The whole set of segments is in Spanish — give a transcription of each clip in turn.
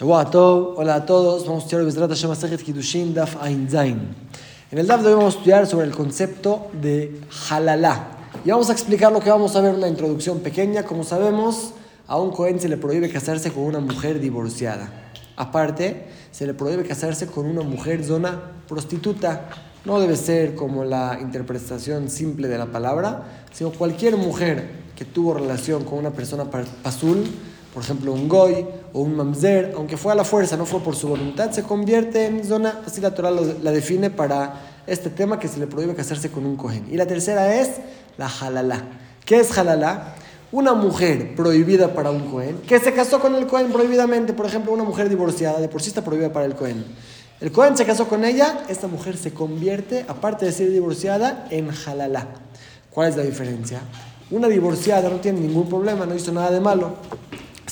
hola a todos. Vamos a estudiar Bezrat Hashem Masechet Kiddushin Daf Ein Zain. En el Daf de vamos a estudiar sobre el concepto de halalá. Y vamos a explicar lo que vamos a ver en una introducción pequeña. Como sabemos, a un Cohen se le prohíbe casarse con una mujer divorciada. Aparte, se le prohíbe casarse con una mujer zona prostituta. No debe ser como la interpretación simple de la palabra, sino cualquier mujer que tuvo relación con una persona pasul por ejemplo, un goy o un mamzer, aunque fue a la fuerza, no fue por su voluntad, se convierte en zona, así la Torah la define para este tema que se le prohíbe casarse con un cohen. Y la tercera es la halala. ¿Qué es halala? Una mujer prohibida para un cohen, que se casó con el cohen prohibidamente, por ejemplo, una mujer divorciada, de por sí está prohibida para el cohen. El cohen se casó con ella, esta mujer se convierte, aparte de ser divorciada, en halala. ¿Cuál es la diferencia? Una divorciada no tiene ningún problema, no hizo nada de malo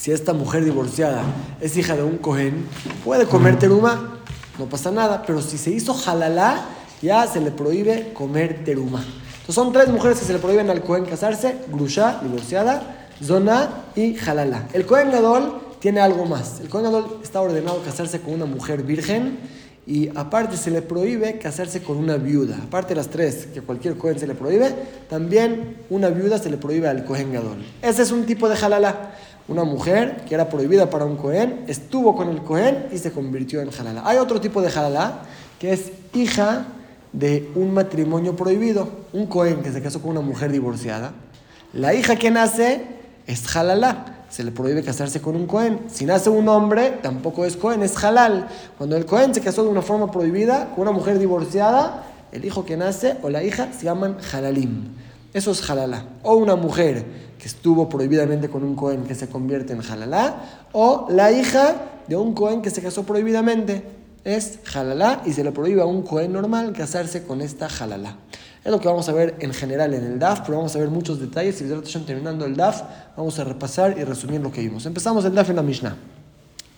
si esta mujer divorciada es hija de un cohen, puede comer teruma, no pasa nada, pero si se hizo halalá, ya se le prohíbe comer teruma. Entonces son tres mujeres que se le prohíben al cohen casarse, grusha, divorciada, zona y halalá. El cohen gadol tiene algo más. El cohen gadol está ordenado casarse con una mujer virgen y aparte se le prohíbe casarse con una viuda. Aparte de las tres que cualquier cohen se le prohíbe, también una viuda se le prohíbe al cohen gadol. Ese es un tipo de halalá una mujer que era prohibida para un Cohen, estuvo con el Cohen y se convirtió en halala. Hay otro tipo de halala que es hija de un matrimonio prohibido, un Cohen que se casó con una mujer divorciada. La hija que nace es halala. Se le prohíbe casarse con un Cohen. Si nace un hombre, tampoco es Cohen, es halal. Cuando el Cohen se casó de una forma prohibida con una mujer divorciada, el hijo que nace o la hija se llaman halalim. Eso es halala. O una mujer que estuvo prohibidamente con un Cohen que se convierte en halalá, o la hija de un Cohen que se casó prohibidamente es halalá y se le prohíbe a un Cohen normal casarse con esta halalá. Es lo que vamos a ver en general en el DAF, pero vamos a ver muchos detalles y terminando el DAF vamos a repasar y resumir lo que vimos. Empezamos el DAF en la Mishnah.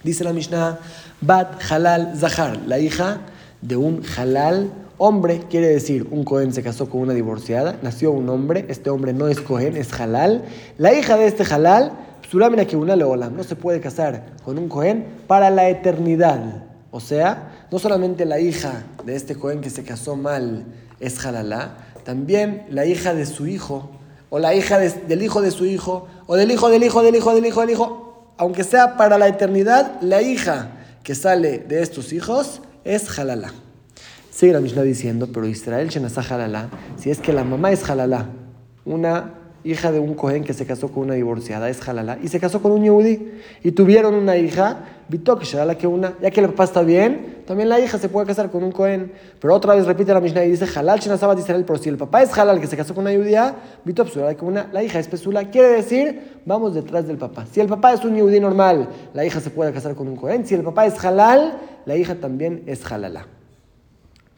Dice la Mishnah, Bat Halal Zahar, la hija de un halal Hombre quiere decir, un Cohen se casó con una divorciada, nació un hombre, este hombre no es Cohen, es halal. La hija de este halal, Sulamina que una no se puede casar con un Cohen para la eternidad. O sea, no solamente la hija de este Cohen que se casó mal es halalá, también la hija de su hijo, o la hija del hijo de su hijo, o del hijo del hijo del hijo del hijo del hijo, aunque sea para la eternidad, la hija que sale de estos hijos es halalá. Sigue la Mishnah diciendo, pero Israel Shenazá Halala, si es que la mamá es Halala, una hija de un Cohen que se casó con una divorciada, es Halala, y se casó con un Yehudi, y tuvieron una hija, Bitok la que una, ya que el papá está bien, también la hija se puede casar con un Cohen. Pero otra vez repite la Mishnah y dice, Halal Shenazá Israel, pero si el papá es Halal que se casó con una Yehudía, Bitok la que una, la hija es Pesula, quiere decir, vamos detrás del papá. Si el papá es un Yehudi normal, la hija se puede casar con un Cohen, si el papá es Halal, la hija también es Halala.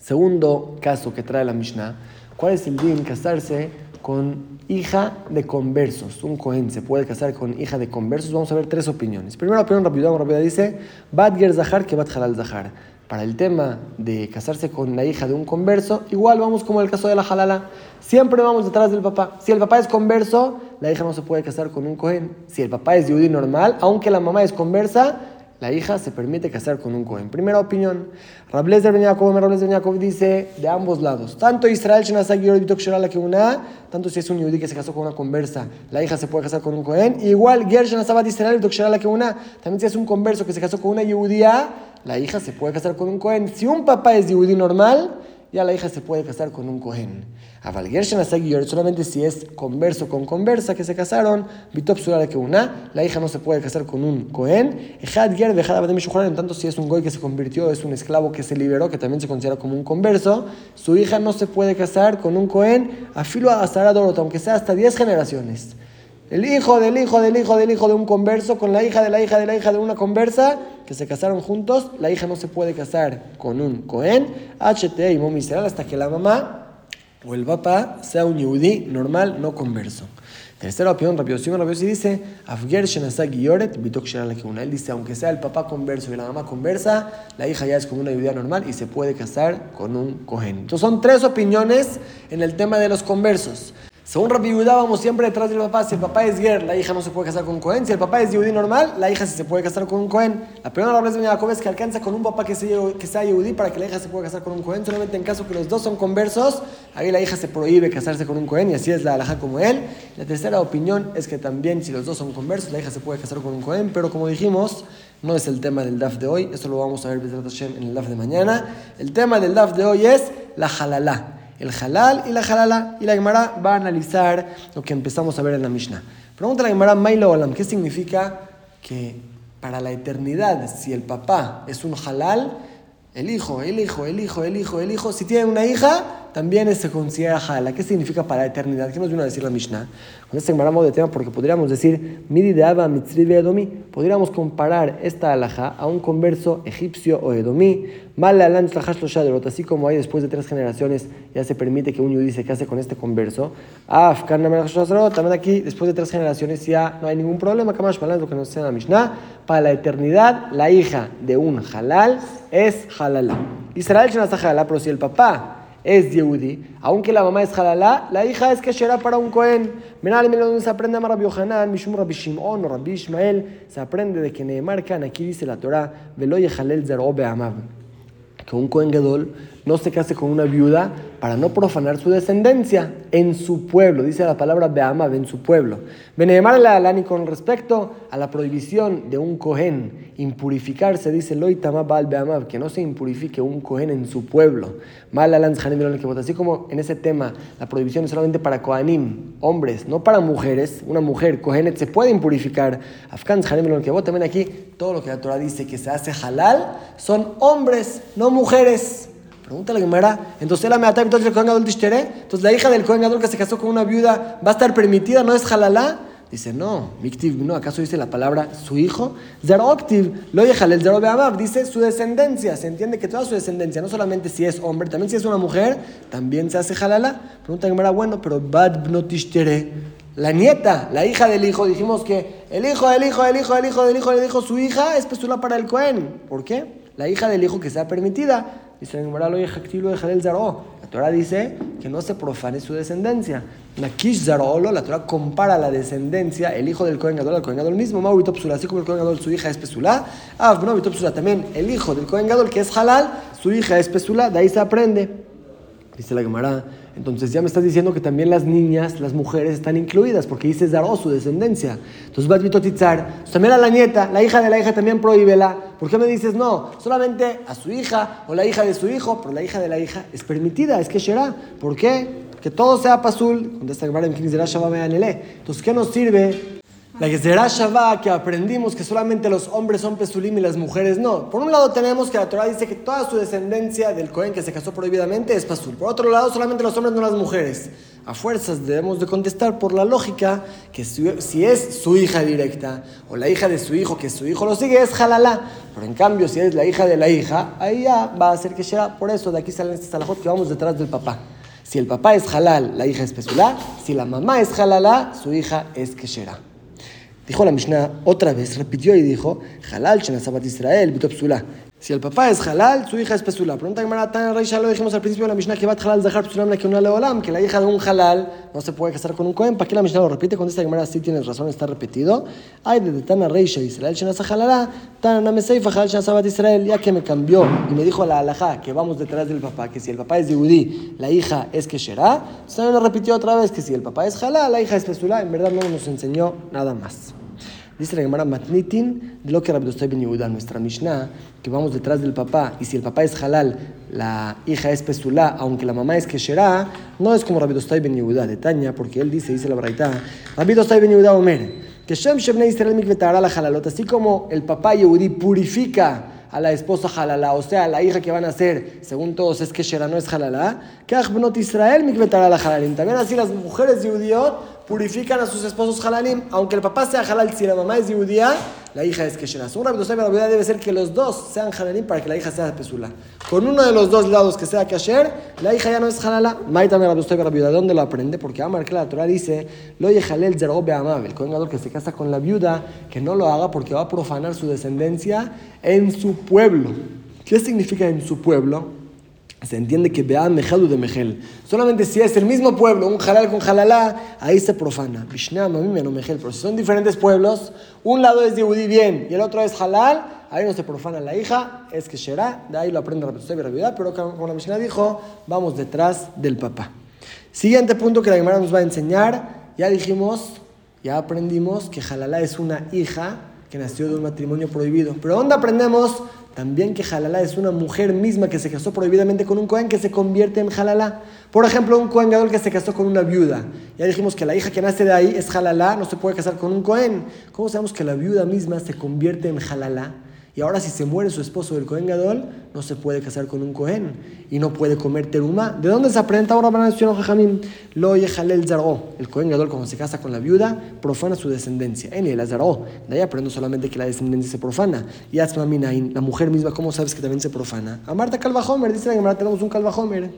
Segundo caso que trae la Mishnah, ¿cuál es el din casarse con hija de conversos? Un cohen se puede casar con hija de conversos. Vamos a ver tres opiniones. Primera opinión rápida, rápida dice, Bad Ger Zahar que Bad Halal Zahar. Para el tema de casarse con la hija de un converso, igual vamos como el caso de la halala. Siempre vamos detrás del papá. Si el papá es converso, la hija no se puede casar con un cohen. Si el papá es yudí normal, aunque la mamá es conversa, la hija se permite casar con un Cohen. Primera opinión, Rables de Rables de dice de ambos lados. Tanto Israel que una, tanto si es un yudí que se casó con una conversa, la hija se puede casar con un Cohen. Igual Ger Shanasabat Israel que una, también si es un converso que se casó con una yudía, la hija se puede casar con un Cohen. Si un papá es yudí normal, ya la hija se puede casar con un Cohen. A solamente si es converso con conversa que se casaron, Bitop que una, la hija no se puede casar con un Cohen. En tanto, si es un Goy que se convirtió, es un esclavo que se liberó, que también se considera como un converso, su hija no se puede casar con un Cohen, afilo a aunque sea hasta 10 generaciones. El hijo del hijo del hijo del hijo de un converso con la hija de la hija de la hija de una conversa que se casaron juntos, la hija no se puede casar con un Cohen, HT y Momiseral hasta que la mamá o el papá sea un yudí normal, no converso. Tercera opinión, rápido, si dice, Afger Yoret, Bitok Él dice, aunque sea el papá converso y la mamá conversa, la hija ya es como una judía normal y se puede casar con un Cohen. Entonces son tres opiniones en el tema de los conversos. Según Rabbi Yehuda, vamos siempre detrás del papá. Si el papá es Ger, la hija no se puede casar con un Cohen. Si el papá es Yehudi normal, la hija sí se puede casar con un Cohen. La primera de Jacob es que alcanza con un papá que sea, que sea Yehudi para que la hija se pueda casar con un Cohen. Solamente en caso que los dos son conversos, ahí la hija se prohíbe casarse con un Cohen y así es la alhaja como él. La tercera opinión es que también si los dos son conversos, la hija se puede casar con un Cohen. Pero como dijimos, no es el tema del DAF de hoy. Eso lo vamos a ver en el DAF de mañana. El tema del DAF de hoy es la halalá el halal y la halala. Y la Gemara va a analizar lo que empezamos a ver en la Mishnah. Pregunta la Gemara, Mailo Olam, ¿qué significa que para la eternidad, si el papá es un halal, el hijo, el hijo, el hijo, el hijo, el hijo, si tiene una hija, también se considera halal. ¿Qué significa para la eternidad? ¿Qué nos vino a decir la Mishnah? Con este Gemara de tema, porque podríamos decir, Midi de Abba, Edomi, podríamos comparar esta alhaja a un converso egipcio o edomí, así como hay después de tres generaciones, ya se permite que un yudí se case con este converso. También aquí, después de tres generaciones, ya no hay ningún problema. Lo que nos dice la Mishnah. Para la eternidad, la hija de un halal es halala. Israel halala, pero si el papá es Yehudi, aunque la mamá es halala, la hija es que será para un Cohen. Menal, donde se aprende a Rabbi Yohanan, Mishum Rabbi Shimon o Rabbi Ishmael, se aprende de que Neemar aquí dice la Torah, Veloye Halel Zerobe Amav que un Cohen Gadol no se case con una viuda para no profanar su descendencia en su pueblo. Dice la palabra Be'ama, en su pueblo. Benemar la Alani con respecto a la prohibición de un Cohen impurificarse, dice Loitama Baal Be'ama, que no se impurifique un Cohen en su pueblo. Mal Así como en ese tema la prohibición es solamente para Kohanim, hombres, no para mujeres. Una mujer, Kohenet, se puede impurificar. Afkan también aquí todo lo que la Torah dice que se hace halal son hombres, no mujeres. Pregunta la Gemara. Entonces la meata, entonces el Kohen Gadol Entonces la hija del Kohen Gadol que se casó con una viuda va a estar permitida, ¿no es halalá? Dice, no, Miktiv, no, ¿acaso dice la palabra su hijo? Zeroktiv, lo el Zero dice su descendencia. Se entiende que toda su descendencia, no solamente si es hombre, también si es una mujer, también se hace halala. Pregunta Gemara, bueno, pero Bad Bnotishtere, la nieta, la hija del hijo, dijimos que el hijo, el hijo, el hijo, el hijo, del hijo, el hijo, su hija es pesula para el Cohen. ¿Por qué? La hija del hijo que sea permitida. Dice la Torah dice que no se profane su descendencia. Nakish Zarolo, la Torah compara la descendencia, el hijo del Kohen Gadol, al Kohen Gadol mismo, así como el Kohen Gadol, su hija es Pesulá. Ah, no, también el hijo del Kohen Gadol, que es Halal, su hija es Pesulá, de ahí se aprende. Dice la Gemara, entonces ya me estás diciendo que también las niñas, las mujeres están incluidas, porque dice Zaró, su descendencia. Entonces vas Tizar, también a la nieta, la hija de la hija también prohíbela. ¿Por qué me dices no? Solamente a su hija o la hija de su hijo, pero la hija de la hija es permitida, es que será. ¿Por qué? Que todo sea pasul. Contesta Gemara en Entonces, ¿qué nos sirve la Gezerá Shabbat que aprendimos que solamente los hombres son pesulim y las mujeres no. Por un lado tenemos que la Torah dice que toda su descendencia del Cohen que se casó prohibidamente es pasul. Por otro lado, solamente los hombres no las mujeres. A fuerzas debemos de contestar por la lógica que si, es su hija directa o la hija de su hijo, que su hijo lo sigue, es halala. Pero en cambio, si es la hija de la hija, ahí ya va a ser que será. Por eso de aquí salen estas salajot que vamos detrás del papá. Si el papá es halal, la hija es pesulá. Si la mamá es halala, su hija es keshera. Dijo la Mishnah otra vez, repitió y dijo, Halal, Shenasabat Israel, Bitopsula. Si el papá es halal, su hija es pesula. Pregunta que Maratán Rey lo dijimos al principio de la Mishnah que va a halal dejar psulam la que una leolam, que la hija de un halal no se puede casar con un cohen. ¿Para qué la Mishnah lo repite? Con esta Gemara sí tienes razón, está repetido. Hay de Tana Rey Israel Shenasa Tana Nameseifa Halal Shenasabat Israel, ya que me cambió y me dijo la alajá que vamos detrás del papá, que si el papá es Yehudi, la hija es será. También lo repitió otra vez que si el papá es halal, la hija es pesula. En verdad no nos enseñó nada más. Dice la Gemara Matnitin, de lo que Rabbi ben Yehuda, nuestra Mishnah, que vamos detrás del papá, y si el papá es halal, la hija es pesulá, aunque la mamá es kesherá, no es como Rabbi ben Yehuda de Tanya, porque él dice, dice la Braita, Rabbi ben Yehuda Omer, que Shem Shebnei Israel mikvetara la halalot, así como el papá Yehudi purifica a la esposa halala, o sea, la hija que van a ser, según todos, es que Shera no es halala, que Israel mikvetara la halalim. También así las mujeres judíos purifican a sus esposos halalim, aunque el papá sea halal, si la mamá es judía, la hija es keshera. Según Rabbi la verdad debe ser que los dos sean halalim para que la hija sea pesula. Con uno de los dos lados que sea kasher, la hija ya no es halala. Maitame Rabbi Rabbi ¿de dónde lo aprende? Porque Amar que la Torah dice, lo yehalel zerobe amab, el cohen que se casa con la viuda, que no lo haga porque va a profanar su descendencia en su pueblo. ¿Qué significa en su pueblo? Se entiende que vea Mejelu de Mejel. Solamente si es el mismo pueblo, un halal con halalá, ahí se profana. Mejel. Pero si son diferentes pueblos, un lado es Yehudi bien y el otro es halal, ahí no se profana la hija, es que será, de ahí lo aprende Rabbi Rabbi pero como la Mishnah dijo, vamos detrás del papá. Siguiente punto que la Gemara nos va a enseñar, ya dijimos, ya aprendimos que halalá es una hija que nació de un matrimonio prohibido. Pero ¿dónde aprendemos? También que Jalalá es una mujer misma que se casó prohibidamente con un Cohen que se convierte en Jalalá. Por ejemplo, un Cohen Gadol que se casó con una viuda. Ya dijimos que la hija que nace de ahí es Jalalá, no se puede casar con un Cohen. ¿Cómo sabemos que la viuda misma se convierte en Jalalá? Y ahora si se muere su esposo del Cohen Gadol, no se puede casar con un Cohen y no puede comer teruma. ¿De dónde se aprende ahora para el Jajamim? Lo el Zaró. El Cohen Gadol cuando se casa con la viuda, profana su descendencia. En el Zaró. De ahí aprendo solamente que la descendencia se profana. Y la mujer misma, ¿cómo sabes que también se profana? A Marta Calvajomer, dice Gemara, tenemos un Calvajomer.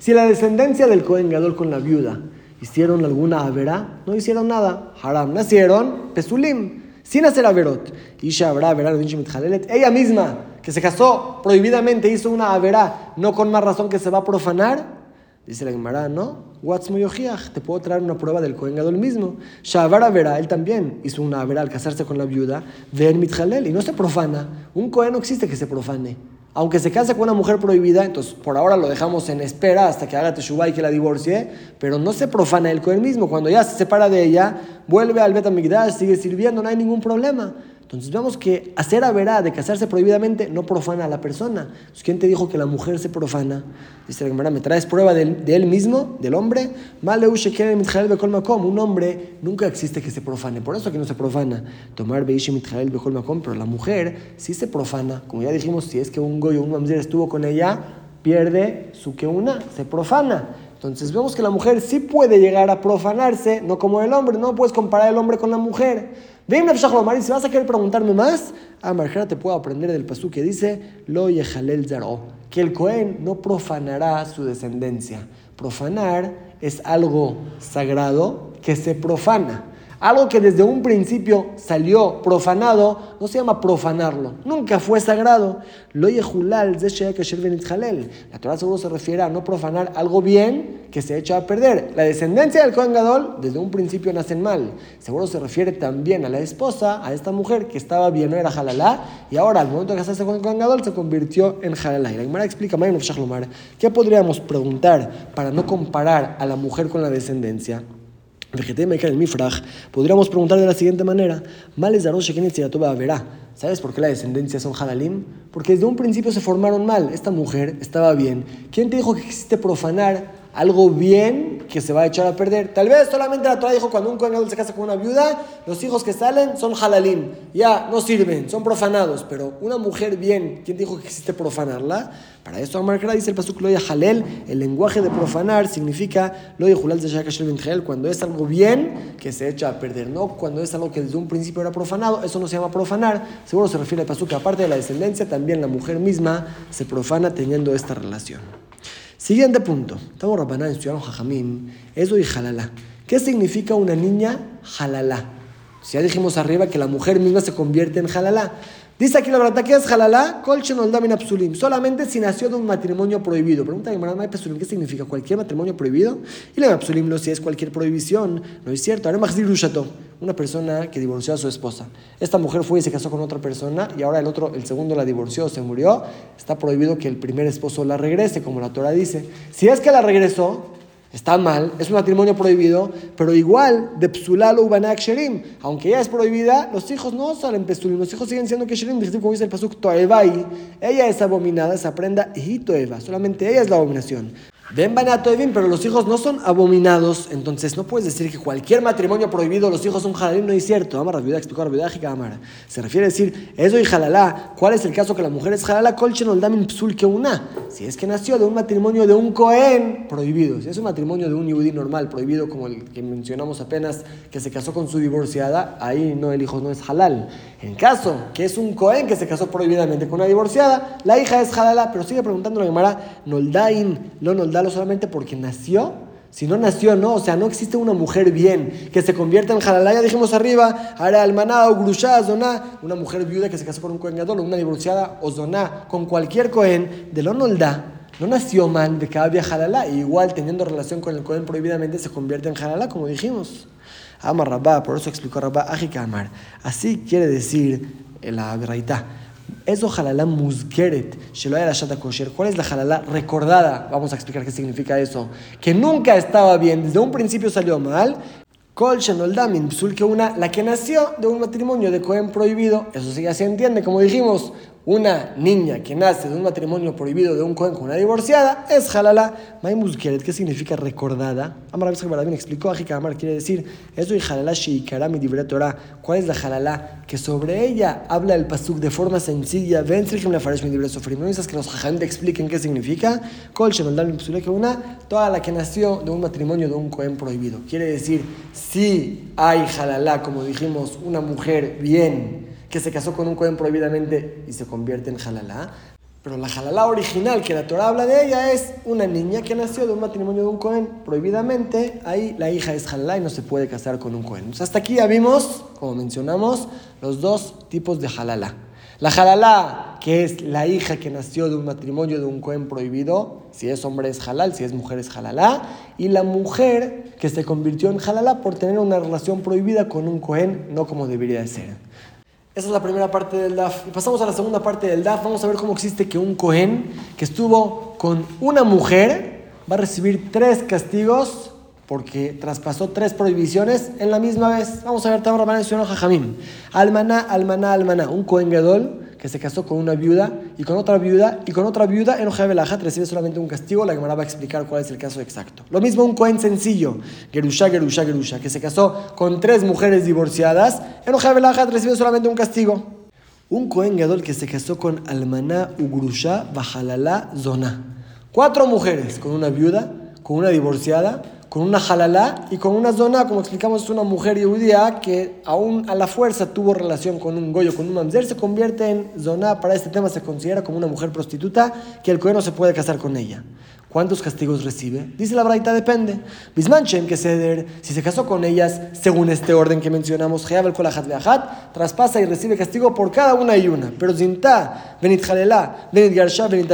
Si la descendencia del Cohen Gadol con la viuda hicieron alguna avera, no hicieron nada. Haram, nacieron Pesulim sin hacer averot. Isha habrá Ella misma, que se casó prohibidamente, hizo una averá, no con más razón que se va a profanar. Dice la Gemara, no. Te puedo traer una prueba del Cohen Gadol mismo. Shavar Avera, él también hizo una Avera al casarse con la viuda. Ven Mitjalel, y no se profana. Un Cohen no existe que se profane aunque se case con una mujer prohibida, entonces por ahora lo dejamos en espera hasta que haga teshuva y que la divorcie, pero no se profana con él mismo. Cuando ya se separa de ella, vuelve al Betamigdash, sigue sirviendo, no hay ningún problema. Entonces vemos que hacer averá de casarse prohibidamente no profana a la persona. ¿Quién te dijo que la mujer se profana? Dice la Gemara, ¿me traes prueba de, él mismo, del hombre? Un hombre nunca existe que se profane, por eso que no se profana. Tomar pero la mujer sí se profana. Como ya dijimos, si es que un goyo un mamzer estuvo con ella, pierde su que una, se profana. Entonces vemos que la mujer sí puede llegar a profanarse, no como el hombre, no puedes comparar el hombre con la mujer. Ven a si vas a querer preguntarme más, a Marjara te puedo aprender del pasú que dice, Lo Yehalel Zaro, que el Cohen no profanará su descendencia. Profanar es algo sagrado que se profana. Algo que desde un principio salió profanado, no se llama profanarlo. Nunca fue sagrado. Lo yehulal La Torah seguro se refiere a no profanar algo bien que se echa a perder. La descendencia del Kohen Gadol desde un principio nacen mal. Seguro se refiere también a la esposa, a esta mujer que estaba bien, no era halalá, y ahora al momento de casarse con el Kohen Gadol se convirtió en halalá. Y la Gemara explica, ¿qué podríamos preguntar para no comparar a la mujer con la descendencia? El Mifraj, podríamos preguntar de la siguiente manera: Males verá. ¿Sabes por qué la descendencia son halalim? Porque desde un principio se formaron mal. Esta mujer estaba bien. ¿Quién te dijo que existe profanar algo bien que se va a echar a perder. Tal vez solamente la Torah dijo cuando un cohen se casa con una viuda, los hijos que salen son halalim, ya no sirven, son profanados, pero una mujer bien, ¿quién dijo que existe profanarla? Para eso Amarkara dice el pasuk loya halel, el lenguaje de profanar significa loya julal de cuando es algo bien que se echa a perder, no cuando es algo que desde un principio era profanado, eso no se llama profanar, seguro se refiere al pasuk que aparte de la descendencia, también la mujer misma se profana teniendo esta relación. Siguiente punto. Estamos Rabbaná estudiando Jajamim. Eso y jalala. ¿Qué significa una niña jalala? Si ya dijimos arriba que la mujer misma se convierte en jalala. Dice aquí la verdad, ¿qué es halalá? Colchen oldamin absulim. Solamente si nació de un matrimonio prohibido. Pregunta a ¿qué significa? ¿Cualquier matrimonio prohibido? Y la absulim no si es cualquier prohibición. No es cierto. Ahora una persona que divorció a su esposa. Esta mujer fue y se casó con otra persona y ahora el otro, el segundo la divorció, se murió. Está prohibido que el primer esposo la regrese, como la Torah dice. Si es que la regresó, Está mal, es un matrimonio prohibido, pero igual de psulalo ubanak sherim. Aunque ella es prohibida, los hijos no salen pesulim, los hijos siguen siendo que sherim, como dice el pasuk toevai. Ella es abominada, se aprenda y toeva, solamente ella es la abominación. Ven Evin, pero los hijos no son abominados, entonces no puedes decir que cualquier matrimonio prohibido los hijos son halalim, no es cierto. Amar Rabiudá explicó Amar. Se refiere a decir, eso y halalá. ¿Cuál es el caso que la mujer es halalá? Colchen oldamin psul que una. Si es que nació de un matrimonio de un cohen prohibido, si es un matrimonio de un yudí normal prohibido, como el que mencionamos apenas, que se casó con su divorciada, ahí no el hijo no es halal. En caso que es un cohen que se casó prohibidamente con una divorciada, la hija es halalá, pero sigue preguntando la Gemara, noldain, lo noldalo solamente porque nació, Si no nació, no, o sea, no existe una mujer bien que se convierta en halalá, ya dijimos arriba, hará almaná o grusha, zoná, una mujer viuda que se casó con un cohen gadol, una divorciada o zoná, con cualquier cohen, de lo nolda, no nació mal de cada día halalá, igual teniendo relación con el cohen prohibidamente se convierte en halalá, como dijimos. Amar Rabá, por eso explicó Rabá, Amar. Así quiere decir la verdad. Eso halalá musgeret, la kosher. ¿Cuál es la halalá recordada? Vamos a explicar qué significa eso. Que nunca estaba bien, desde un principio salió mal. Kol shenoldamin, psul que una, la que nació de un matrimonio de Cohen prohibido, eso sí ya se entiende, como dijimos, una niña que nace de un matrimonio prohibido de un cohen con una divorciada es halala. Maimus ¿qué significa recordada? Amar Baradín explicó, Amar quiere decir, eso y halala shikarami Torah. ¿Cuál es la halala? Que sobre ella habla el pasuk de forma sencilla. Ven, que la faresh mi libre sofrim. No que los jajam expliquen qué significa. Kol que una, toda la que nació de un matrimonio de un cohen prohibido. Quiere decir, si hay halala, como dijimos, una mujer bien que se casó con un Cohen prohibidamente y se convierte en halalá. Pero la halalá original que la Torah habla de ella es una niña que nació de un matrimonio de un Cohen prohibidamente. Ahí la hija es halalá y no se puede casar con un Cohen. hasta aquí ya vimos, como mencionamos, los dos tipos de halalá. La halalá, que es la hija que nació de un matrimonio de un Cohen prohibido, si es hombre es halal, si es mujer es halalá, y la mujer que se convirtió en halalá por tener una relación prohibida con un Cohen, no como debería de ser. Esa es la primera parte del DAF. Y pasamos a la segunda parte del DAF. Vamos a ver cómo existe que un Cohen que estuvo con una mujer va a recibir tres castigos porque traspasó tres prohibiciones en la misma vez. Vamos a ver, Tamar Rabban y Jajamim. Almaná, almaná, almaná. Un Cohen Gadol que se casó con una viuda y con otra viuda y con otra viuda en Ojabelajat recibe solamente un castigo. La Gemara va a explicar cuál es el caso exacto. Lo mismo un Cohen sencillo, Gerusha, Gerusha, Gerusha, que se casó con tres mujeres divorciadas. En Ojabelajat recibe solamente un castigo. Un Cohen Gadol que se casó con Almaná, Ugrusha, Bajalala, Zona. Cuatro mujeres con una viuda, con una divorciada con una halalá y con una zona, como explicamos, una mujer judía que aún a la fuerza tuvo relación con un goyo, con un mamzer, se convierte en zona. Para este tema se considera como una mujer prostituta que el cohen no se puede casar con ella. ¿Cuántos castigos recibe? Dice la braita, depende. Bismanchem que ceder, si se casó con ellas, según este orden que mencionamos, el Kolahat Beahat, traspasa y recibe castigo por cada una y una. Pero Zinta, Benit Jalelá, Benit Garsha, Benit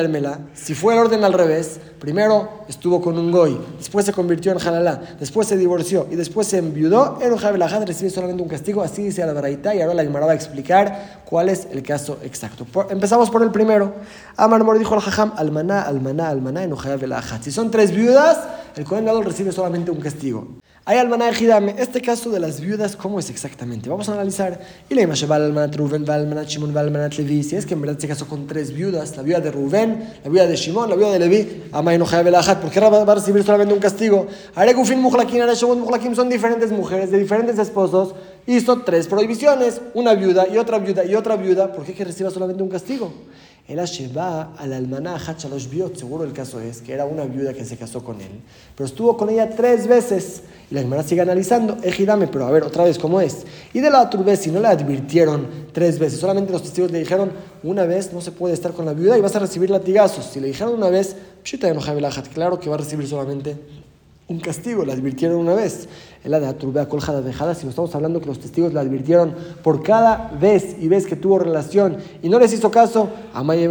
si fue el orden al revés, primero estuvo con un goy, después se convirtió en Jalalá, después se divorció y después se enviudó, el Beahat recibe solamente un castigo, así dice la braita, y ahora la Gemara va a explicar cuál es el caso exacto. empezamos por el primero. Amar Mor dijo al Jajam, almaná, almaná, almaná, en Si son tres viudas, el Kohen recibe solamente un castigo. Hay almaná ejidame. Este caso de las viudas, ¿cómo es exactamente? Vamos a analizar. Y le al almanat Rubén, almanat Shimon, almanat Levi. Si es que en verdad se casó con tres viudas, la viuda de Rubén, la viuda de Shimon, la viuda de Levi, Amay no ¿por qué va a recibir solamente un castigo? Aregufin Muhlakim, Areshawon Muhlakim son diferentes mujeres de diferentes esposos. Hizo tres prohibiciones, una viuda y otra viuda y otra viuda. ¿Por qué que reciba solamente un castigo? Era Sheba al almaná Hachalosh Biot, seguro el caso es que era una viuda que se casó con él, pero estuvo con ella tres veces. Y la hermana sigue analizando, ejidame, pero a ver, otra vez, ¿cómo es? Y de la otra si no le advirtieron tres veces, solamente los testigos le dijeron, una vez no se puede estar con la viuda y vas a recibir latigazos. Si le dijeron una vez, claro que va a recibir solamente un castigo, le advirtieron una vez. Es la de Aturbea Coljada dejada, si estamos hablando que los testigos le advirtieron por cada vez y vez que tuvo relación y no les hizo caso, Amaya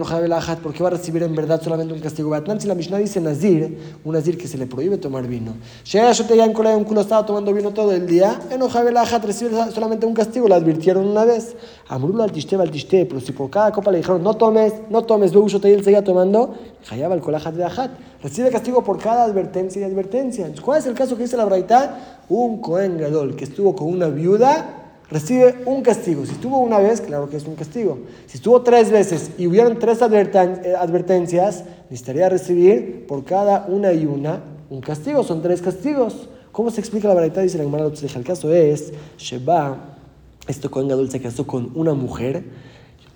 porque va a recibir en verdad solamente un castigo. Si la Mishnah dice Nazir, un Nazir que se le prohíbe tomar vino. Shea te en un culo estaba tomando vino todo el día, en Ojabelajat recibe solamente un castigo, le advirtieron una vez. Amrula al tiste, al tiste, pero si por cada copa le dijeron no tomes, no tomes, yo te él seguía tomando, Hayaba el Kolajat de Ajat. Recibe castigo por cada advertencia y advertencia. ¿Cuál es el caso que dice la Braita? Un Cohen Gadol que estuvo con una viuda recibe un castigo. Si estuvo una vez, claro que es un castigo. Si estuvo tres veces y hubieron tres eh, advertencias, necesitaría recibir por cada una y una un castigo. Son tres castigos. ¿Cómo se explica la verdad? Dice la Gemara El caso es, Sheba, este Cohen Gadol se casó con una mujer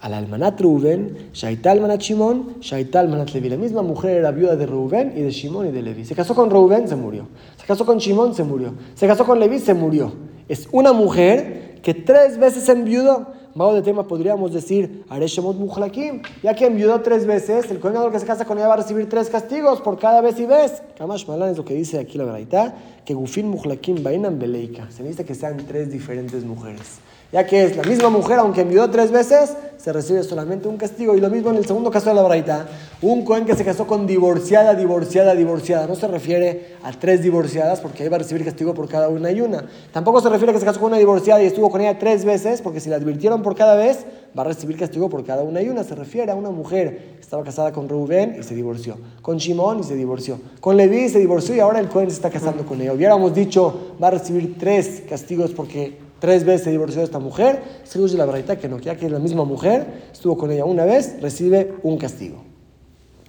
al almanat Rubén, Shaital almanat Shimon, Shaital almanat Levi. La misma mujer era viuda de Rubén y de Shimon y de Levi. Se casó con Rubén, se murió. Se casó con Shimon, se murió. Se casó con Levi, se murió. Es una mujer que tres veces enviudó. Mao de tema podríamos decir, Areshemot Muhlakim, ya que enviudó tres veces, el Kohen que se casa con ella va a recibir tres castigos por cada vez y vez. Kamash Malan es lo que dice aquí la verdad, que Gufin Muhlakim Bainan Beleika. Se necesita que sean tres diferentes mujeres ya que es la misma mujer, aunque envió tres veces, se recibe solamente un castigo. Y lo mismo en el segundo caso de la braita, un cohen que se casó con divorciada, divorciada, divorciada. No se refiere a tres divorciadas, porque ahí va a recibir castigo por cada una y una. Tampoco se refiere a que se casó con una divorciada y estuvo con ella tres veces, porque si la advirtieron por cada vez, va a recibir castigo por cada una y una. Se refiere a una mujer estaba casada con Rubén y se divorció, con Shimón y se divorció, con Leví y se divorció y ahora el cohen se está casando con ella. Hubiéramos dicho, va a recibir tres castigos porque tres veces se divorció de esta mujer, se usa la verdad que no, ya que es la misma mujer, estuvo con ella una vez, recibe un castigo.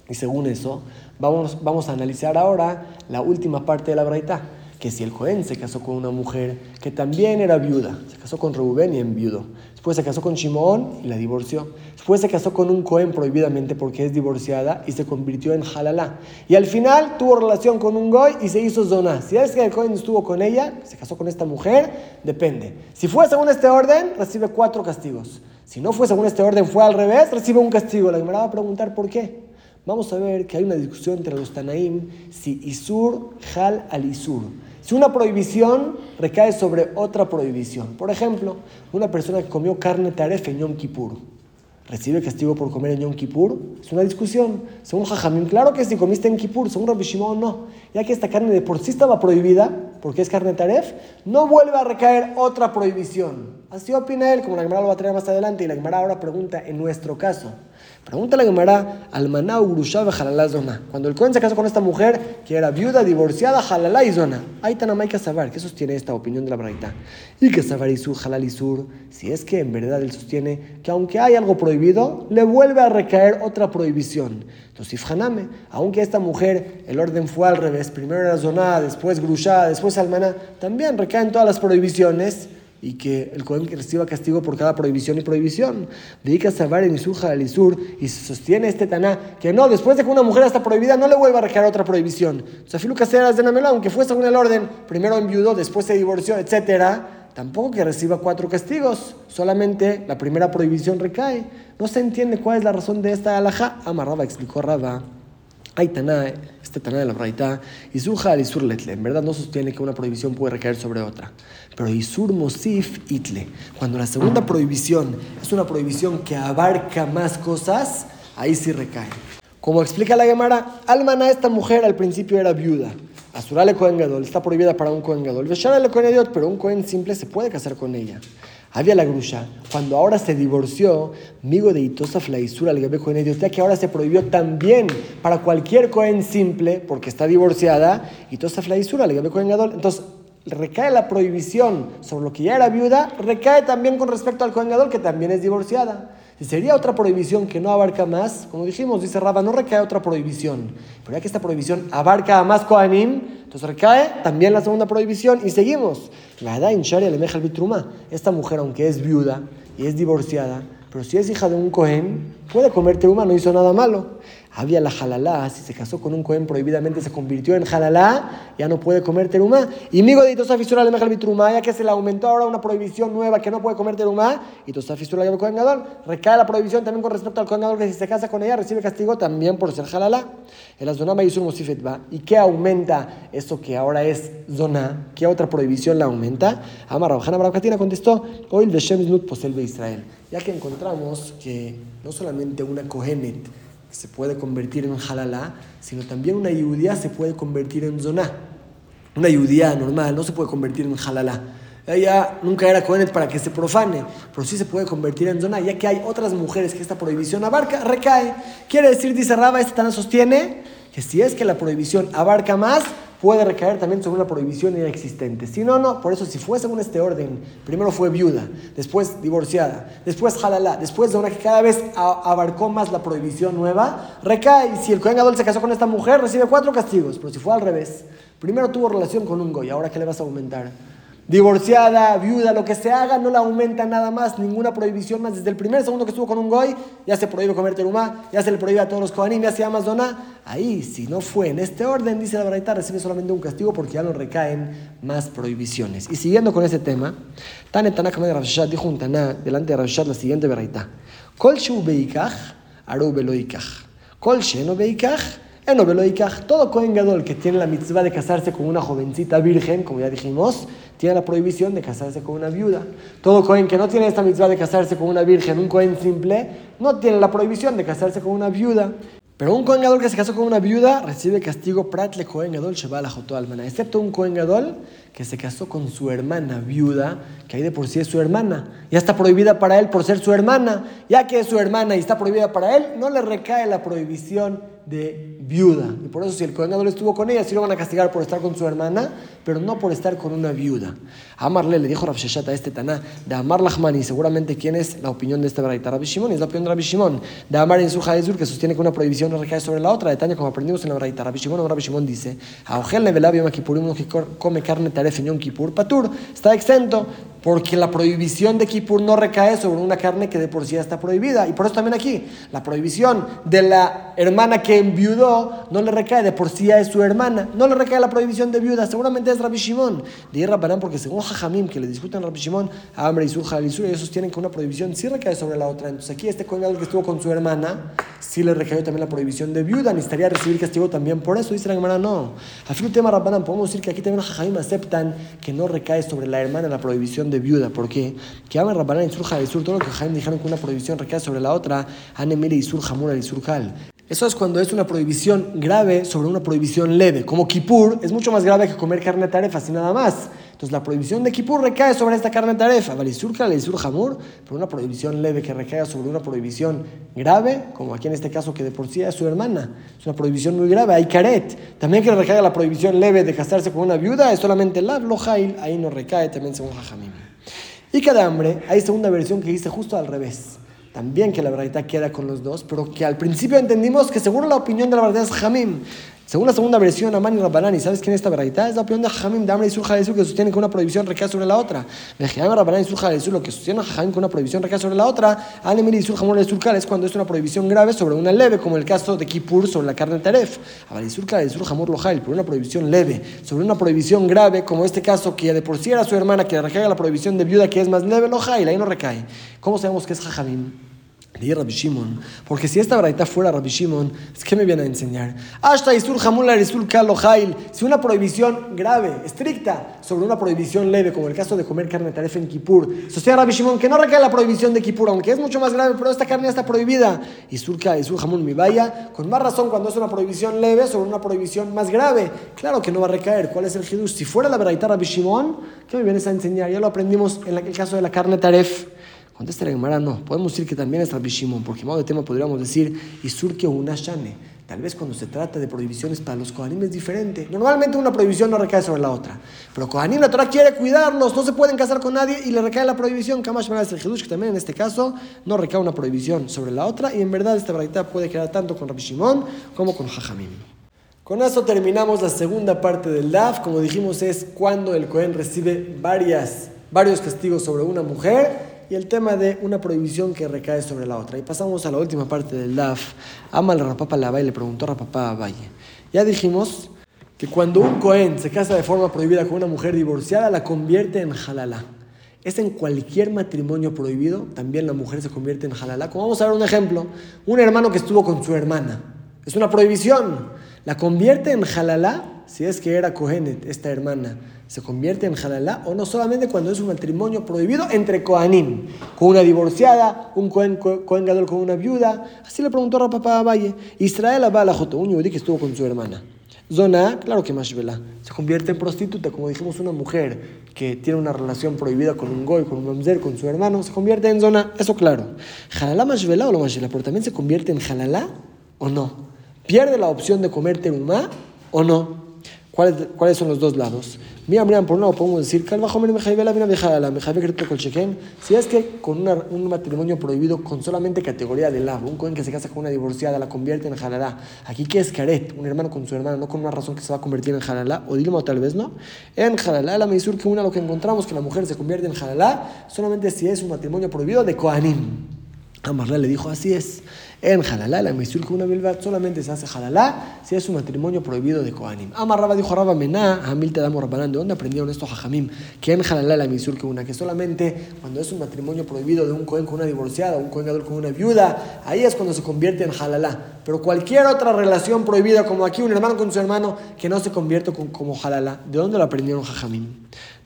Y según eso, vamos, vamos a analizar ahora la última parte de la braita, que si el Cohen se casó con una mujer que también era viuda, se casó con Reuben y enviudó, después se casó con Shimón y la divorció, después se casó con un Cohen prohibidamente porque es divorciada y se convirtió en Halalá, y al final tuvo relación con un Goy y se hizo Zona. Si es que el Cohen estuvo con ella, se casó con esta mujer, depende. Si fue según este orden, recibe cuatro castigos. Si no fue según este orden, fue al revés, recibe un castigo. La Gemara va a preguntar por qué. Vamos a ver que hay una discusión entre los Tanaim si Isur, Hal al Isur. Si una prohibición recae sobre otra prohibición. Por ejemplo, una persona que comió carne taref en Yom Kippur. ¿Recibe castigo por comer en Yom Kippur? Es una discusión. Según Jajamim, claro que si comiste en Kippur, según Rabbi Shimon, no. Ya que esta carne de por sí estaba prohibida, porque es carne taref, no vuelve a recaer otra prohibición. Así opina él, como la Gemara lo va a traer más adelante, y la Gemara ahora pregunta, en nuestro caso, Pregunta la Gemara, almaná ugrusha jalalá zona. Cuando el Cohen se casó con esta mujer, que era viuda, divorciada, jalalá y zona. Hay tanamay que saber, que sostiene esta opinión de la Braita. Y que saber y sur, halal y sur, si es que en verdad él sostiene que aunque hay algo prohibido, le vuelve a recaer otra prohibición. Entonces, ifhaname, aunque esta mujer, el orden fue al revés, primero era zona, después grusha, después almaná, también recaen todas las prohibiciones y que el Cohen reciba castigo por cada prohibición y prohibición. Dedica a saber en Isuja al Isur y sostiene este Taná que no, después de que una mujer está prohibida, no le vuelva a recaer otra prohibición. Sea, Caseras de Namela, aunque fue según el orden, primero enviudó, después se divorció, etcétera, tampoco que reciba cuatro castigos, solamente la primera prohibición recae. No se entiende cuál es la razón de esta alhaja. Amarraba, explicó Raba. Hay Taná, este Taná de la Braita, Isuja al Isur letle. En verdad no sostiene que una prohibición puede recaer sobre otra. Pero Isur Mosif Itle. Cuando la segunda prohibición es una prohibición que abarca más cosas, ahí sí recae. Como explica la Gemara, Almana, esta mujer al principio era viuda. Asurale Cohen Gadol, está prohibida para un Cohen Gadol. Vesharale Cohen pero un Cohen simple se puede casar con ella. Había la grusha, cuando ahora se divorció, amigo de Itosa Flaisura al Gabe Cohen ya que ahora se prohibió también para cualquier Cohen simple, porque está divorciada, Itosa Flaisura al Gabe Cohen Gadol. Entonces, recae la prohibición sobre lo que ya era viuda, recae también con respecto al Cohen Gadol, que también es divorciada. Si sería otra prohibición que no abarca más, como dijimos, dice Raba, no recae otra prohibición. Pero ya que esta prohibición abarca a más Kohanim, entonces recae también la segunda prohibición y seguimos. Esta mujer, aunque es viuda y es divorciada, pero si es hija de un Cohen, puede comer teruma, no hizo nada malo había la jalalá, si se casó con un cohen prohibidamente se convirtió en jalalá, ya no puede comer terumá. Y migo de Itosa Fisura le el bitrumá, ya que se le aumentó ahora una prohibición nueva que no puede comer terumá, y Itosa Fisura le cohen gadol, recae la prohibición también con respecto al cohen gadol que si se casa con ella recibe castigo también por ser jalalá. El azonama hizo un va. ¿Y qué aumenta eso que ahora es zona? ¿Qué otra prohibición la aumenta? Amar Rabjana Barakatina contestó, hoy el Shem Znut posel Israel. Ya que encontramos que no solamente una cohenet, se puede convertir en halala, sino también una judía se puede convertir en zona. Una judía normal no se puede convertir en halala. Ella nunca era cohenet para que se profane, pero sí se puede convertir en zona, ya que hay otras mujeres que esta prohibición abarca, recae. Quiere decir, dice Raba, esta tan sostiene que si es que la prohibición abarca más, puede recaer también sobre una prohibición inexistente. Si no, no. Por eso, si fue según este orden, primero fue viuda, después divorciada, después jalala, después de una que cada vez abarcó más la prohibición nueva, recae. Si el Cohen Gadol se casó con esta mujer, recibe cuatro castigos. Pero si fue al revés, primero tuvo relación con un goy, ahora que le vas a aumentar. Divorciada, viuda, lo que se haga, no le aumenta nada más, ninguna prohibición más. Desde el primer segundo que estuvo con un goy, ya se prohíbe comer terumá, ya se le prohíbe a todos los kohanim, ya se llama zona. Ahí, si no fue en este orden, dice la verdad, recibe solamente un castigo porque ya no recaen más prohibiciones. Y siguiendo con ese tema, Tane Tanakh de dijo un Taná delante de Rabshat la siguiente verdad. Kol shu beikach, aru beloikach. Kol sheno beikach, todo Cohen Gadol que tiene la mitzvah de casarse con una jovencita virgen, como ya dijimos, tiene la prohibición de casarse con una viuda. Todo Cohen que no tiene esta mitzvah de casarse con una virgen, un Cohen simple, no tiene la prohibición de casarse con una viuda. Pero un Cohen Gadol que se casó con una viuda recibe castigo Pratle Cohen Gadol Shebal Almana, excepto un Cohen Gadol que se casó con su hermana viuda, que ahí de por sí es su hermana. Ya está prohibida para él por ser su hermana. Ya que es su hermana y está prohibida para él, no le recae la prohibición de viuda. Y por eso si el Cohen estuvo con ella, sí lo van a castigar por estar con su hermana, pero no por estar con una viuda. Amarle le dijo Rav a este Taná, de Amar Lachmani, seguramente quién es la opinión de este Baraita, Rabbi Shimon, es la opinión de Rabbi Shimon. De Amar en su que sostiene que una prohibición no recae sobre la otra, de Tania, como aprendimos en la Baraita. Rabbi Shimon Rabbi Shimon dice, a Ojel Nevelab Yom uno que come carne taref en Yom Kippur, Patur, está exento, porque la prohibición de Kippur no recae sobre una carne que de por sí está prohibida. Y por eso también aquí, la prohibición de la hermana que enviudó no le recae, de por sí es su hermana, no le recae la prohibición de viuda, seguramente es Rabbi Shimon. De Rabbanán, porque según Jajamim, que le discutan a Rabbi Shimon, a Amre y Surja, y ellos sostienen que una prohibición sí recae sobre la otra. Entonces aquí este coñado que estuvo con su hermana, sí le recayó también la prohibición de viuda, necesitaría recibir castigo también por eso. Dice la hermana, no. A fin tema Rabbanán, podemos decir que aquí también Jajamim aceptan que no recae sobre la hermana la prohibición de viuda. ¿Por qué? Que Amre Rabbanán y Surja y Sur, todo lo que Jajamim dijeron que una prohibición recae sobre la otra, Anemire y Sur, Jamura y Surjal. Eso es cuando es una prohibición grave sobre una prohibición leve. Como Kippur es mucho más grave que comer carne tarefa, así nada más. Entonces la prohibición de Kippur recae sobre esta carne tarefa. Valisur Lisur Hamur, pero una prohibición leve que recaiga sobre una prohibición grave, como aquí en este caso que de por sí es su hermana. Es una prohibición muy grave. Hay caret. También que recaiga la prohibición leve de casarse con una viuda es solamente la lojail. Ahí no recae también según Jajamim. Y cada hambre, hay segunda versión que dice justo al revés también que la verdad queda con los dos, pero que al principio entendimos que seguro la opinión de la verdad es Jamim. Según la segunda versión, Amani Rabbanani, ¿sabes quién es esta verdad? Es la opinión de Jamim de y Surja que sostiene que una prohibición recae sobre la otra. De Jamim Rabbanani y Surja lo que sostiene Jamim que una prohibición recae sobre la otra, Anemir y Surja de Surcal es cuando es una prohibición grave sobre una leve, como el caso de Kippur sobre la carne de Taref. Abal y Surca y Surja Lojail, por una prohibición leve, sobre una prohibición grave, como este caso que de por sí era su hermana, que recaiga la prohibición de viuda que es más leve, Lojail, ahí no recae. ¿Cómo sabemos que es Jajamim? Y Rabbi Shimon, porque si esta braita fuera Rabbi Shimon, ¿qué me viene a enseñar? Hasta Isur Hamula Isur Kalohail, si una prohibición grave, estricta, sobre una prohibición leve, como el caso de comer carne taref en Kippur, sostiene Rabbi Shimon que no recae la prohibición de Kippur, aunque es mucho más grave, pero esta carne ya está prohibida. Isur Isur Hamul mi vaya, con más razón cuando es una prohibición leve sobre una prohibición más grave. Claro que no va a recaer. ¿Cuál es el hidush? Si fuera la braita Rabbi Shimon, ¿qué me vienes a enseñar? Ya lo aprendimos en el caso de la carne taref. Contesta la Gemara, no. Podemos decir que también es Rabbi Shimon, porque modo de tema podríamos decir, y surque una shane. Tal vez cuando se trata de prohibiciones para los Kohanim es diferente. Normalmente una prohibición no recae sobre la otra. Pero Kohanim, la Torah quiere cuidarlos, no se pueden casar con nadie y le recae la prohibición. Kamash es el que también en este caso no recae una prohibición sobre la otra. Y en verdad esta verdad puede quedar tanto con Rabbi Shimon como con Jajamim. Con eso terminamos la segunda parte del DAF. Como dijimos, es cuando el Kohen recibe varias, varios castigos sobre una mujer y el tema de una prohibición que recae sobre la otra. Y pasamos a la última parte del DAF. Ama al rapapa la le preguntó a rapapa Valle. Ya dijimos que cuando un Cohen se casa de forma prohibida con una mujer divorciada, la convierte en halala. Es en cualquier matrimonio prohibido, también la mujer se convierte en halala. Como vamos a ver un ejemplo, un hermano que estuvo con su hermana. Es una prohibición. La convierte en halala si es que era Kohenet, esta hermana se convierte en halalá o no solamente cuando es un matrimonio prohibido entre Kohanim, con una divorciada, un Kohen, Gadol con una viuda. Así le preguntó a papá Valle. Israel Abala un yudí que estuvo con su hermana. Zona, claro que Mashvela, se convierte en prostituta, como dijimos, una mujer que tiene una relación prohibida con un goy, con un mamzer, con su hermano, se convierte en zona, eso claro. ¿Halalá Mashvela o lo Mashvela? Pero también se convierte en halalá o no. ¿Pierde la opción de comer terumá o no? ¿Cuáles, ¿Cuáles son los dos lados? Mira, mira, por un lado podemos decir, si es que con una, un matrimonio prohibido con solamente categoría de lado, un cohen que se casa con una divorciada la convierte en jalalá. Aquí que es caret, un hermano con su hermana, no con una razón que se va a convertir en jalalá, o dilma tal vez no. En jalalá, la mesur que una lo que encontramos que la mujer se convierte en jalalá solamente si es un matrimonio prohibido de kohanim. Amarla le dijo, así es. En Jalalá, la Misul una Bilbat solamente se hace Jalalá si es un matrimonio prohibido de Kohanim. Amarraba dijo Rabba Mená, Hamil te damos ¿de dónde aprendieron esto Jajamim? Que en Jalalá, la Misul una, que solamente cuando es un matrimonio prohibido de un Kohen con una divorciada, un Kohen con una viuda, ahí es cuando se convierte en Jalalá. Pero cualquier otra relación prohibida, como aquí un hermano con su hermano, que no se convierte como Jalalá, ¿de dónde lo aprendieron Jajamim?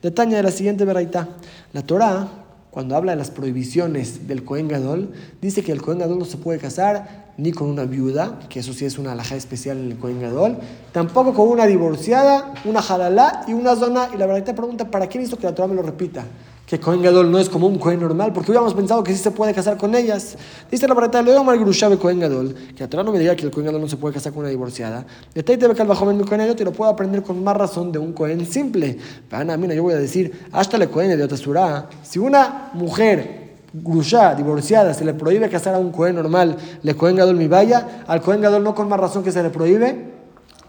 Detalle de la siguiente veraita. La Torah cuando habla de las prohibiciones del Cohen Gadol, dice que el Cohen Gadol no se puede casar ni con una viuda, que eso sí es una alhaja especial en el Cohen Gadol, tampoco con una divorciada, una jalalá y una zona. Y la verdad te pregunta, ¿para qué hizo que la Torah me lo repita? Que Cohen Gadol no es como un Cohen normal, porque hubiéramos pensado que sí se puede casar con ellas. Dice la verdad, le a Grushabe Cohen Gadol, que la Torah no me diga que el Cohen Gadol no se puede casar con una divorciada. De te ve joven mi Cohen te lo puedo aprender con más razón de un Cohen simple. Pero mira, yo voy a decir, hasta le Cohen de Otasura, si una mujer grusha, divorciada, se le prohíbe casar a un Cohen normal, le Cohen Gadol mi vaya, al Cohen Gadol no con más razón que se le prohíbe,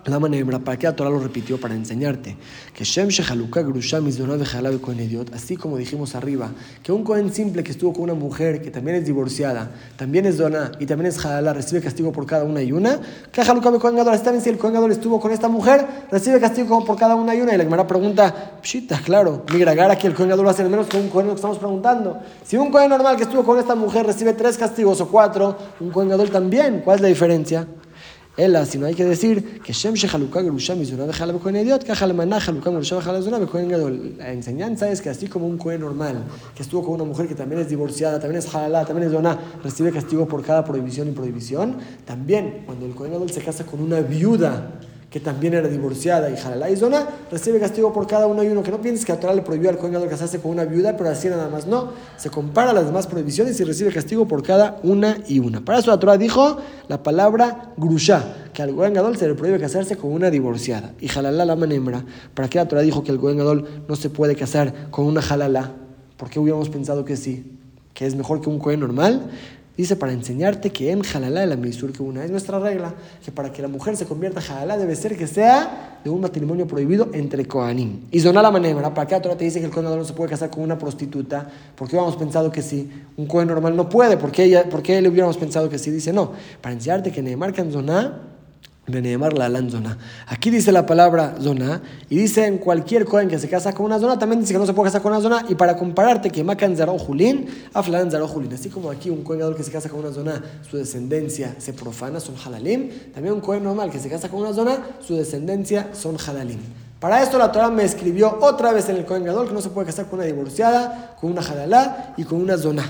la manera para que la Torah lo repitió para enseñarte que Shem Shehaluka Grusha Mizdoná con idiot, así como dijimos arriba, que un Cohen simple que estuvo con una mujer que también es divorciada, también es Dona y también es Jalala, recibe castigo por cada una y una, que Haluka Cohen Gadol, así también si el Cohen Gadol estuvo con esta mujer, recibe castigo por cada una y una. Y la Gemara pregunta, pshita, claro, migragar aquí el Cohen Gadol va a ser menos que un Cohen que estamos preguntando. Si un Cohen normal que estuvo con esta mujer recibe tres castigos o cuatro, un Cohen Gadol también, ¿cuál es la diferencia? Que Shem Shehaluka Gerusha Mizuna Bejala Bekohen Idiot, Kaja Lemana Haluka Gerusha Bejala Mizuna Bekohen Gadol. La enseñanza es que así como un Kohen normal, que estuvo con una mujer que también es divorciada, también es Halala, también es Dona, recibe castigo por cada prohibición y prohibición, también cuando el Gadol se casa con una viuda, que también era divorciada y jalala y zona, recibe castigo por cada uno y uno. Que no pienses que a Torah le prohibió al Kohen casarse con una viuda, pero así nada más no. Se compara las demás prohibiciones y recibe castigo por cada una y una. Para eso la Torah dijo la palabra grusha, que al Kohen se le prohíbe casarse con una divorciada. Y jalala la manemra. ¿Para qué la Torah dijo que el Kohen no se puede casar con una jalala? ¿Por qué hubiéramos pensado que sí? ¿Que es mejor que un Kohen normal? Dice para enseñarte que en Jalalá la Meisur que una es nuestra regla, que para que la mujer se convierta en Jalalá debe ser que sea de un matrimonio prohibido entre Kohanim. Y zona la manera, para que Torah te dice que el Kohen no se puede casar con una prostituta, porque hubiéramos pensado que sí, un Kohen normal no puede, ¿por qué, ella, ¿por qué le hubiéramos pensado que sí? Dice no, para enseñarte que Neymar en zona la lanzona. Aquí dice la palabra zona y dice en cualquier cohen que se casa con una zona, también dice que no se puede casar con una zona. Y para compararte que Macan Zaro Julín, Aflan Zaro Julín. Así como aquí un cohen que se casa con una zona, su descendencia se profana, son halalim. También un cohen normal que se casa con una zona, su descendencia son halalim. Para esto la Torah me escribió otra vez en el Cohen que no se puede casar con una divorciada, con una halalá y con una zona.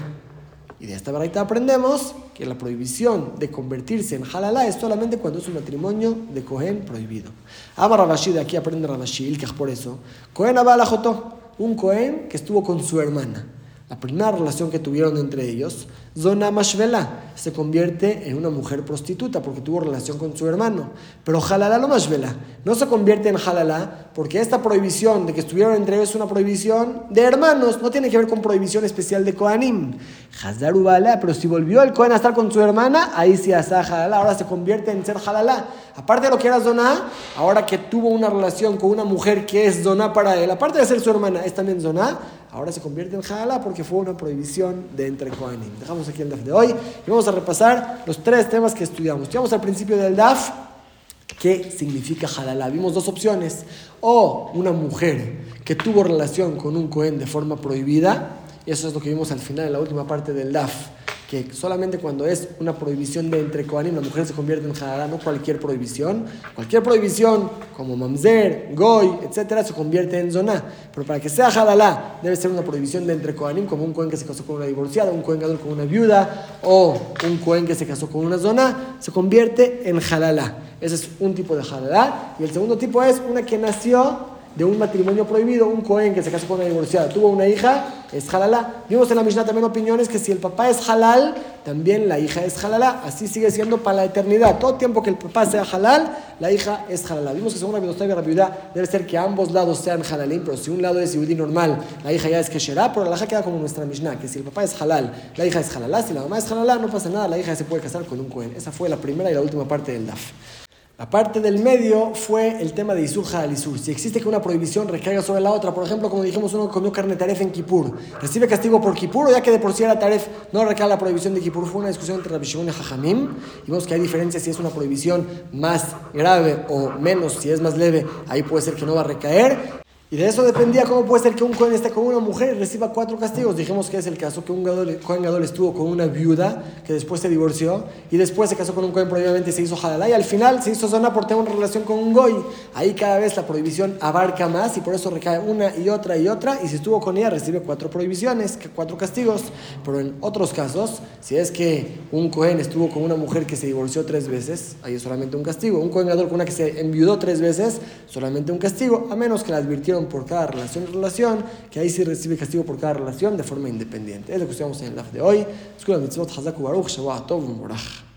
Y de esta verdad aprendemos que la prohibición de convertirse en halala es solamente cuando es un matrimonio de Cohen prohibido. Ama Rabashi, de aquí aprende Rabashi, que es por eso. Cohen Abalajotó, un Cohen que estuvo con su hermana. La primera relación que tuvieron entre ellos, Zona Mashvela, se convierte en una mujer prostituta porque tuvo relación con su hermano. Pero Halala no Mashvela, no se convierte en Halala porque esta prohibición de que estuvieron entre ellos es una prohibición de hermanos, no tiene que ver con prohibición especial de Kohanim. Hazdaru pero si volvió el Kohen a estar con su hermana, ahí sí hace Halala, ahora se convierte en ser Halala. Aparte de lo que era Zona, ahora que tuvo una relación con una mujer que es Zona para él, aparte de ser su hermana, es también Zona ahora se convierte en halala porque fue una prohibición de entre Kohanim. Dejamos aquí el DAF de hoy y vamos a repasar los tres temas que estudiamos. Estudiamos al principio del DAF qué significa halala. Vimos dos opciones. O una mujer que tuvo relación con un Kohen de forma prohibida, y eso es lo que vimos al final en la última parte del DAF que solamente cuando es una prohibición de entre Kohanim, la mujer se convierte en Hadara, no cualquier prohibición. Cualquier prohibición, como Mamzer, Goy, etcétera, se convierte en Zoná. Pero para que sea Hadalá, debe ser una prohibición de entre Kohanim, como un Kohen que se casó con una divorciada, un Kohen gadol con una viuda, o un Kohen que se casó con una Zoná, se convierte en Halalá. Ese es un tipo de Halalá. Y el segundo tipo es una que nació de un matrimonio prohibido, un Cohen que se casó con una divorciada, tuvo una hija, es halalá. Vimos en la Mishnah también opiniones que si el papá es halal, también la hija es halalá. Así sigue siendo para la eternidad. Todo tiempo que el papá sea halal, la hija es halalá. Vimos que según la y la debe ser que ambos lados sean halalín, pero si un lado es yudí normal, la hija ya es kesherá, pero la hija queda como nuestra Mishnah, que si el papá es halal, la hija es halalá, si la mamá es halalá, no pasa nada, la hija se puede casar con un Cohen. Esa fue la primera y la última parte del DAF. La parte del medio fue el tema de Isur al Isur. Si existe que una prohibición recaiga sobre la otra, por ejemplo, como dijimos, uno comió carne taref en Kippur, ¿recibe castigo por Kippur o ya que de por sí era taref, no recae la prohibición de Kippur? Fue una discusión entre Rabbi Shimon y Jajamim. Y vemos que hay diferencias si es una prohibición más grave o menos, si es más leve, ahí puede ser que no va a recaer. Y de eso dependía cómo puede ser que un Cohen esté con una mujer y reciba cuatro castigos. Dijimos que es el caso que un Cohen Gadol estuvo con una viuda que después se divorció y después se casó con un Cohen prohibitivamente y se hizo Hadalá y al final se hizo zona por tener una relación con un Goy. Ahí cada vez la prohibición abarca más y por eso recae una y otra y otra y si estuvo con ella recibe cuatro prohibiciones, cuatro castigos. Pero en otros casos, si es que un Cohen estuvo con una mujer que se divorció tres veces, ahí es solamente un castigo. Un Cohen Gadol con una que se enviudó tres veces, solamente un castigo, a menos que la advirtieron por cada relación relación, que ahí sí recibe castigo por cada relación de forma independiente. Es lo que estudiamos en el live de hoy. Escuela Mitzvot Hazaku Baruch, Shabbat Tov, Morach.